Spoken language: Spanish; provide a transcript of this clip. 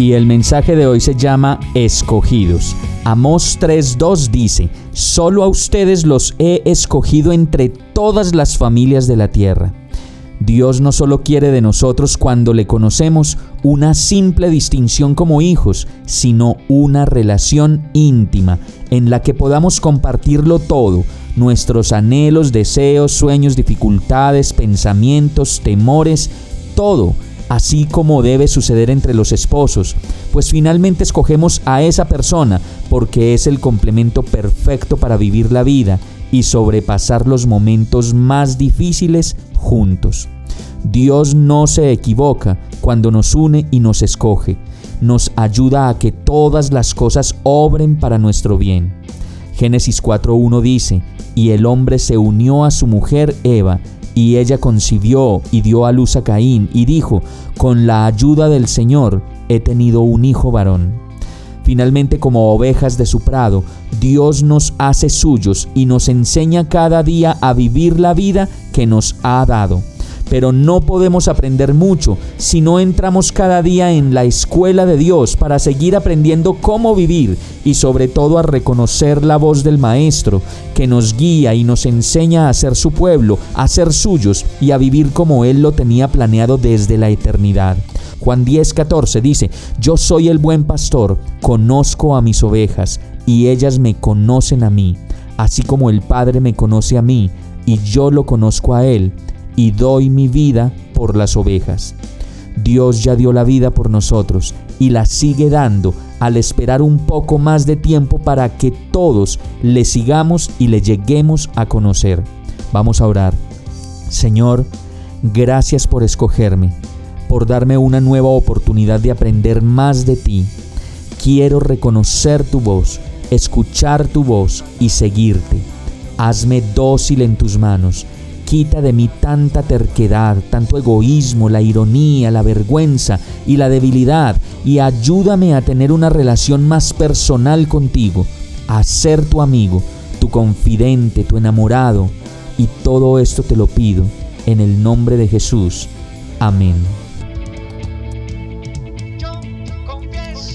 Y el mensaje de hoy se llama Escogidos. Amós 3.2 dice, Solo a ustedes los he escogido entre todas las familias de la tierra. Dios no solo quiere de nosotros cuando le conocemos una simple distinción como hijos, sino una relación íntima en la que podamos compartirlo todo, nuestros anhelos, deseos, sueños, dificultades, pensamientos, temores, todo así como debe suceder entre los esposos, pues finalmente escogemos a esa persona porque es el complemento perfecto para vivir la vida y sobrepasar los momentos más difíciles juntos. Dios no se equivoca cuando nos une y nos escoge, nos ayuda a que todas las cosas obren para nuestro bien. Génesis 4.1 dice, y el hombre se unió a su mujer Eva, y ella concibió y dio a luz a Caín y dijo, con la ayuda del Señor he tenido un hijo varón. Finalmente, como ovejas de su prado, Dios nos hace suyos y nos enseña cada día a vivir la vida que nos ha dado pero no podemos aprender mucho si no entramos cada día en la escuela de Dios para seguir aprendiendo cómo vivir y sobre todo a reconocer la voz del Maestro que nos guía y nos enseña a ser su pueblo, a ser suyos y a vivir como Él lo tenía planeado desde la eternidad. Juan 10:14 dice, Yo soy el buen pastor, conozco a mis ovejas y ellas me conocen a mí, así como el Padre me conoce a mí y yo lo conozco a Él y doy mi vida por las ovejas. Dios ya dio la vida por nosotros y la sigue dando al esperar un poco más de tiempo para que todos le sigamos y le lleguemos a conocer. Vamos a orar. Señor, gracias por escogerme, por darme una nueva oportunidad de aprender más de ti. Quiero reconocer tu voz, escuchar tu voz y seguirte. Hazme dócil en tus manos Quita de mí tanta terquedad, tanto egoísmo, la ironía, la vergüenza y la debilidad y ayúdame a tener una relación más personal contigo, a ser tu amigo, tu confidente, tu enamorado. Y todo esto te lo pido en el nombre de Jesús. Amén.